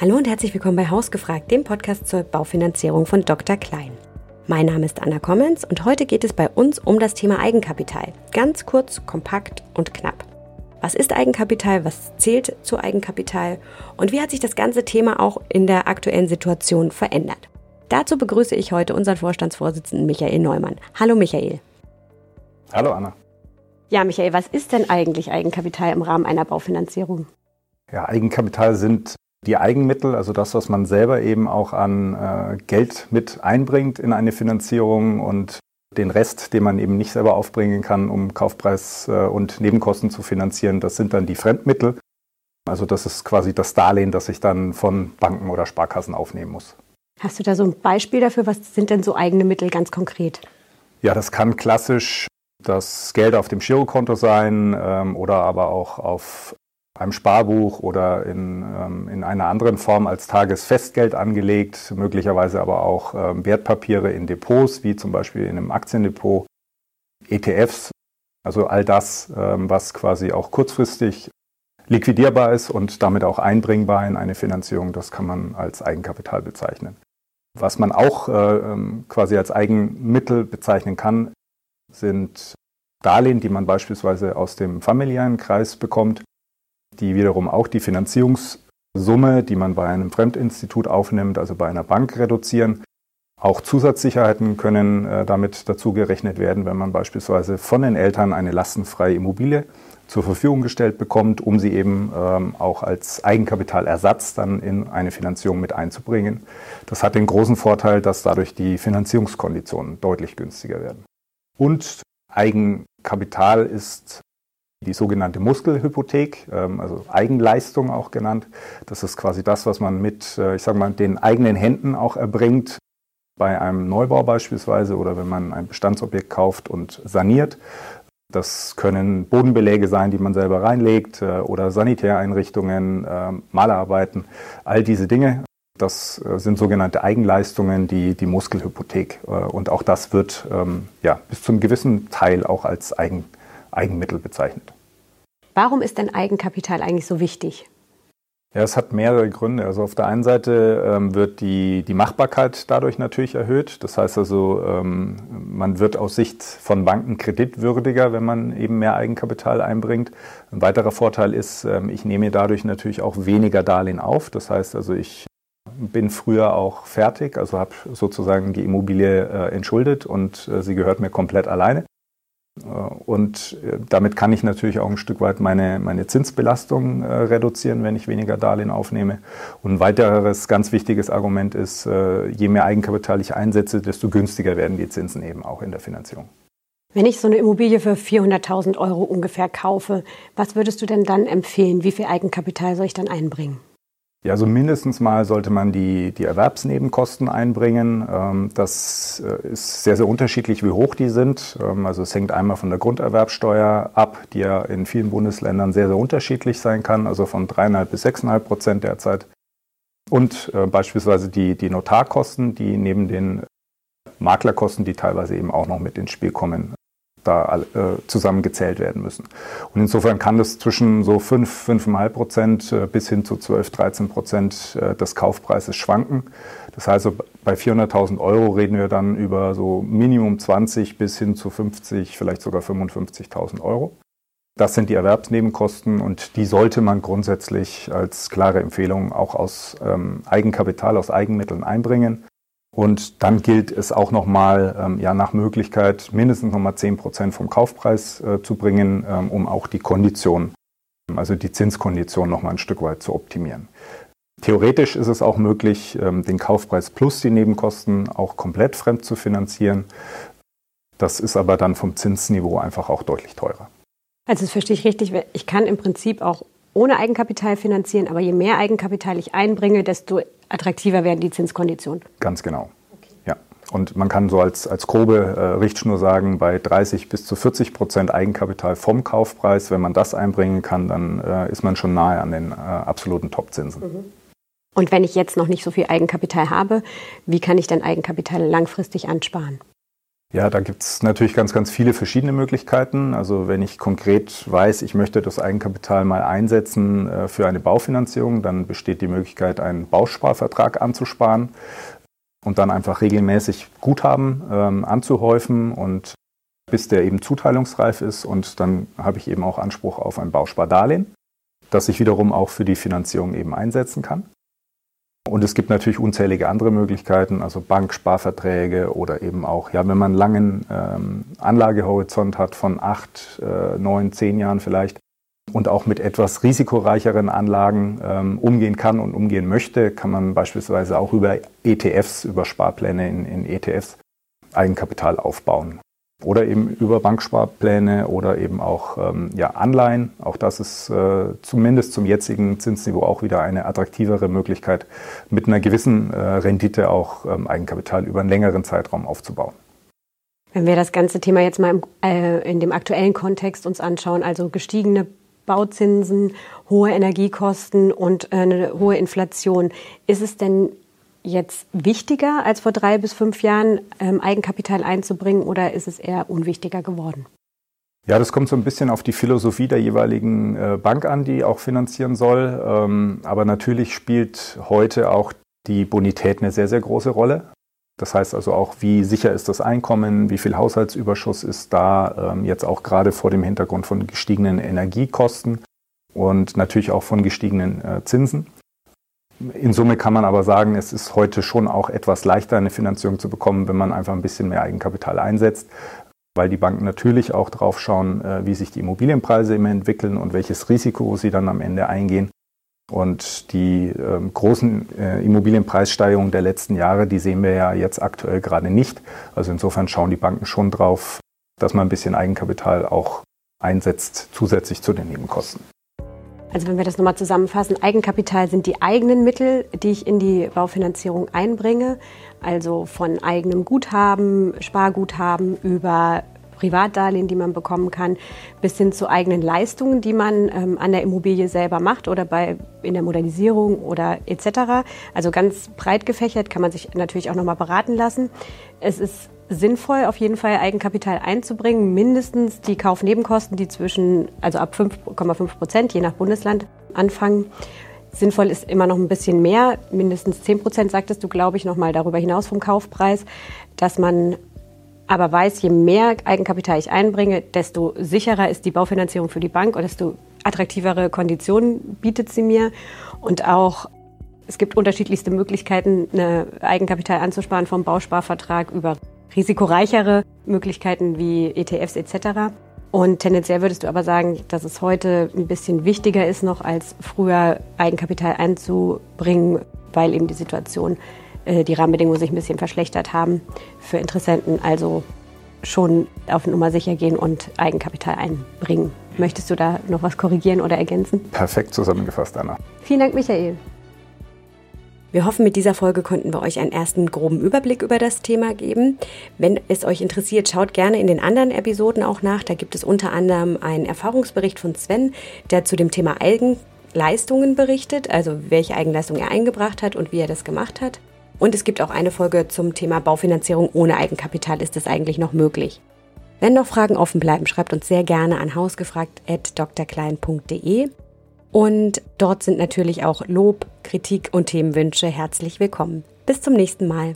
Hallo und herzlich willkommen bei Hausgefragt, dem Podcast zur Baufinanzierung von Dr. Klein. Mein Name ist Anna Kommens und heute geht es bei uns um das Thema Eigenkapital. Ganz kurz, kompakt und knapp. Was ist Eigenkapital? Was zählt zu Eigenkapital? Und wie hat sich das ganze Thema auch in der aktuellen Situation verändert? Dazu begrüße ich heute unseren Vorstandsvorsitzenden Michael Neumann. Hallo Michael. Hallo Anna. Ja, Michael, was ist denn eigentlich Eigenkapital im Rahmen einer Baufinanzierung? Ja, Eigenkapital sind die Eigenmittel, also das, was man selber eben auch an äh, Geld mit einbringt in eine Finanzierung und den Rest, den man eben nicht selber aufbringen kann, um Kaufpreis äh, und Nebenkosten zu finanzieren, das sind dann die Fremdmittel. Also das ist quasi das Darlehen, das ich dann von Banken oder Sparkassen aufnehmen muss. Hast du da so ein Beispiel dafür? Was sind denn so eigene Mittel ganz konkret? Ja, das kann klassisch das Geld auf dem Girokonto sein ähm, oder aber auch auf einem Sparbuch oder in, ähm, in einer anderen Form als Tagesfestgeld angelegt, möglicherweise aber auch ähm, Wertpapiere in Depots, wie zum Beispiel in einem Aktiendepot, ETFs, also all das, ähm, was quasi auch kurzfristig liquidierbar ist und damit auch einbringbar in eine Finanzierung, das kann man als Eigenkapital bezeichnen. Was man auch äh, ähm, quasi als Eigenmittel bezeichnen kann, sind Darlehen, die man beispielsweise aus dem familiären Kreis bekommt die wiederum auch die Finanzierungssumme, die man bei einem Fremdinstitut aufnimmt, also bei einer Bank reduzieren. Auch Zusatzsicherheiten können äh, damit dazu gerechnet werden, wenn man beispielsweise von den Eltern eine lastenfreie Immobilie zur Verfügung gestellt bekommt, um sie eben ähm, auch als Eigenkapitalersatz dann in eine Finanzierung mit einzubringen. Das hat den großen Vorteil, dass dadurch die Finanzierungskonditionen deutlich günstiger werden. Und Eigenkapital ist die sogenannte Muskelhypothek, ähm, also Eigenleistung auch genannt. Das ist quasi das, was man mit, äh, ich sage mal, den eigenen Händen auch erbringt, bei einem Neubau beispielsweise oder wenn man ein Bestandsobjekt kauft und saniert. Das können Bodenbeläge sein, die man selber reinlegt äh, oder Sanitäreinrichtungen, ähm, Malerarbeiten, all diese Dinge. Das äh, sind sogenannte Eigenleistungen, die, die Muskelhypothek. Und auch das wird ähm, ja, bis zum gewissen Teil auch als Eigen, Eigenmittel bezeichnet. Warum ist denn Eigenkapital eigentlich so wichtig? Ja, es hat mehrere Gründe. Also auf der einen Seite ähm, wird die, die Machbarkeit dadurch natürlich erhöht. Das heißt also, ähm, man wird aus Sicht von Banken kreditwürdiger, wenn man eben mehr Eigenkapital einbringt. Ein weiterer Vorteil ist, ähm, ich nehme dadurch natürlich auch weniger Darlehen auf. Das heißt also, ich bin früher auch fertig, also habe sozusagen die Immobilie äh, entschuldet und äh, sie gehört mir komplett alleine. Äh, und äh, damit kann ich natürlich auch ein Stück weit meine, meine Zinsbelastung äh, reduzieren, wenn ich weniger Darlehen aufnehme. Und ein weiteres ganz wichtiges Argument ist, äh, je mehr Eigenkapital ich einsetze, desto günstiger werden die Zinsen eben auch in der Finanzierung. Wenn ich so eine Immobilie für 400.000 Euro ungefähr kaufe, was würdest du denn dann empfehlen? Wie viel Eigenkapital soll ich dann einbringen? Ja, also mindestens mal sollte man die, die Erwerbsnebenkosten einbringen. Ähm, das äh, ist sehr, sehr unterschiedlich, wie hoch die sind. Ähm, also es hängt einmal von der Grunderwerbsteuer ab, die ja in vielen Bundesländern sehr, sehr unterschiedlich sein kann, also von dreieinhalb bis sechseinhalb Prozent derzeit. Und äh, beispielsweise die, die Notarkosten, die neben den Maklerkosten, die teilweise eben auch noch mit ins Spiel kommen, da äh, zusammengezählt werden müssen. Und insofern kann das zwischen so 5, 5,5 Prozent äh, bis hin zu 12, 13 Prozent äh, des Kaufpreises schwanken. Das heißt, bei 400.000 Euro reden wir dann über so Minimum 20 bis hin zu 50, vielleicht sogar 55.000 Euro. Das sind die Erwerbsnebenkosten und die sollte man grundsätzlich als klare Empfehlung auch aus ähm, Eigenkapital, aus Eigenmitteln einbringen. Und dann gilt es auch nochmal, ähm, ja, nach Möglichkeit mindestens nochmal 10 Prozent vom Kaufpreis äh, zu bringen, ähm, um auch die Kondition, also die Zinskondition nochmal ein Stück weit zu optimieren. Theoretisch ist es auch möglich, ähm, den Kaufpreis plus die Nebenkosten auch komplett fremd zu finanzieren. Das ist aber dann vom Zinsniveau einfach auch deutlich teurer. Also das verstehe ich richtig. Ich kann im Prinzip auch ohne Eigenkapital finanzieren, aber je mehr Eigenkapital ich einbringe, desto attraktiver werden die Zinskonditionen. Ganz genau. Okay. Ja. Und man kann so als, als grobe äh, Richtschnur sagen, bei 30 bis zu 40 Prozent Eigenkapital vom Kaufpreis, wenn man das einbringen kann, dann äh, ist man schon nahe an den äh, absoluten Topzinsen. Mhm. Und wenn ich jetzt noch nicht so viel Eigenkapital habe, wie kann ich dann Eigenkapital langfristig ansparen? Ja, da gibt es natürlich ganz, ganz viele verschiedene Möglichkeiten. Also wenn ich konkret weiß, ich möchte das Eigenkapital mal einsetzen äh, für eine Baufinanzierung, dann besteht die Möglichkeit, einen Bausparvertrag anzusparen und dann einfach regelmäßig Guthaben ähm, anzuhäufen und bis der eben zuteilungsreif ist und dann habe ich eben auch Anspruch auf ein Bauspardarlehen, das ich wiederum auch für die Finanzierung eben einsetzen kann. Und es gibt natürlich unzählige andere Möglichkeiten, also Banksparverträge oder eben auch, ja, wenn man einen langen ähm, Anlagehorizont hat von acht, äh, neun, zehn Jahren vielleicht und auch mit etwas risikoreicheren Anlagen ähm, umgehen kann und umgehen möchte, kann man beispielsweise auch über ETFs, über Sparpläne in, in ETFs Eigenkapital aufbauen oder eben über Banksparpläne oder eben auch ähm, ja, Anleihen. Auch das ist äh, zumindest zum jetzigen Zinsniveau auch wieder eine attraktivere Möglichkeit, mit einer gewissen äh, Rendite auch ähm, Eigenkapital über einen längeren Zeitraum aufzubauen. Wenn wir das ganze Thema jetzt mal im, äh, in dem aktuellen Kontext uns anschauen, also gestiegene Bauzinsen, hohe Energiekosten und äh, eine hohe Inflation, ist es denn jetzt wichtiger als vor drei bis fünf Jahren, ähm, Eigenkapital einzubringen oder ist es eher unwichtiger geworden? Ja, das kommt so ein bisschen auf die Philosophie der jeweiligen äh, Bank an, die auch finanzieren soll. Ähm, aber natürlich spielt heute auch die Bonität eine sehr, sehr große Rolle. Das heißt also auch, wie sicher ist das Einkommen, wie viel Haushaltsüberschuss ist da, ähm, jetzt auch gerade vor dem Hintergrund von gestiegenen Energiekosten und natürlich auch von gestiegenen äh, Zinsen. In Summe kann man aber sagen, es ist heute schon auch etwas leichter, eine Finanzierung zu bekommen, wenn man einfach ein bisschen mehr Eigenkapital einsetzt, weil die Banken natürlich auch drauf schauen, äh, wie sich die Immobilienpreise immer entwickeln und welches Risiko sie dann am Ende eingehen. Und die äh, großen äh, Immobilienpreissteigerungen der letzten Jahre, die sehen wir ja jetzt aktuell gerade nicht. Also insofern schauen die Banken schon drauf, dass man ein bisschen Eigenkapital auch einsetzt, zusätzlich zu den Nebenkosten. Also wenn wir das nochmal zusammenfassen, Eigenkapital sind die eigenen Mittel, die ich in die Baufinanzierung einbringe, also von eigenem Guthaben, Sparguthaben über Privatdarlehen, die man bekommen kann, bis hin zu eigenen Leistungen, die man ähm, an der Immobilie selber macht oder bei, in der Modernisierung oder etc. Also ganz breit gefächert kann man sich natürlich auch nochmal beraten lassen. Es ist sinnvoll, auf jeden Fall Eigenkapital einzubringen, mindestens die Kaufnebenkosten, die zwischen, also ab 5,5 Prozent, je nach Bundesland, anfangen. Sinnvoll ist immer noch ein bisschen mehr, mindestens 10 Prozent, sagtest du, glaube ich, noch mal darüber hinaus vom Kaufpreis, dass man aber weiß, je mehr Eigenkapital ich einbringe, desto sicherer ist die Baufinanzierung für die Bank und desto attraktivere Konditionen bietet sie mir. Und auch es gibt unterschiedlichste Möglichkeiten, eine Eigenkapital anzusparen vom Bausparvertrag über risikoreichere Möglichkeiten wie ETFs etc. Und tendenziell würdest du aber sagen, dass es heute ein bisschen wichtiger ist noch als früher Eigenkapital einzubringen, weil eben die Situation, äh, die Rahmenbedingungen sich ein bisschen verschlechtert haben für Interessenten. Also schon auf Nummer sicher gehen und Eigenkapital einbringen. Möchtest du da noch was korrigieren oder ergänzen? Perfekt zusammengefasst, Anna. Vielen Dank, Michael. Wir hoffen, mit dieser Folge konnten wir euch einen ersten groben Überblick über das Thema geben. Wenn es euch interessiert, schaut gerne in den anderen Episoden auch nach. Da gibt es unter anderem einen Erfahrungsbericht von Sven, der zu dem Thema Eigenleistungen berichtet, also welche Eigenleistung er eingebracht hat und wie er das gemacht hat. Und es gibt auch eine Folge zum Thema Baufinanzierung ohne Eigenkapital. Ist es eigentlich noch möglich? Wenn noch Fragen offen bleiben, schreibt uns sehr gerne an hausgefragt.drklein.de. Und dort sind natürlich auch Lob, Kritik und Themenwünsche herzlich willkommen. Bis zum nächsten Mal.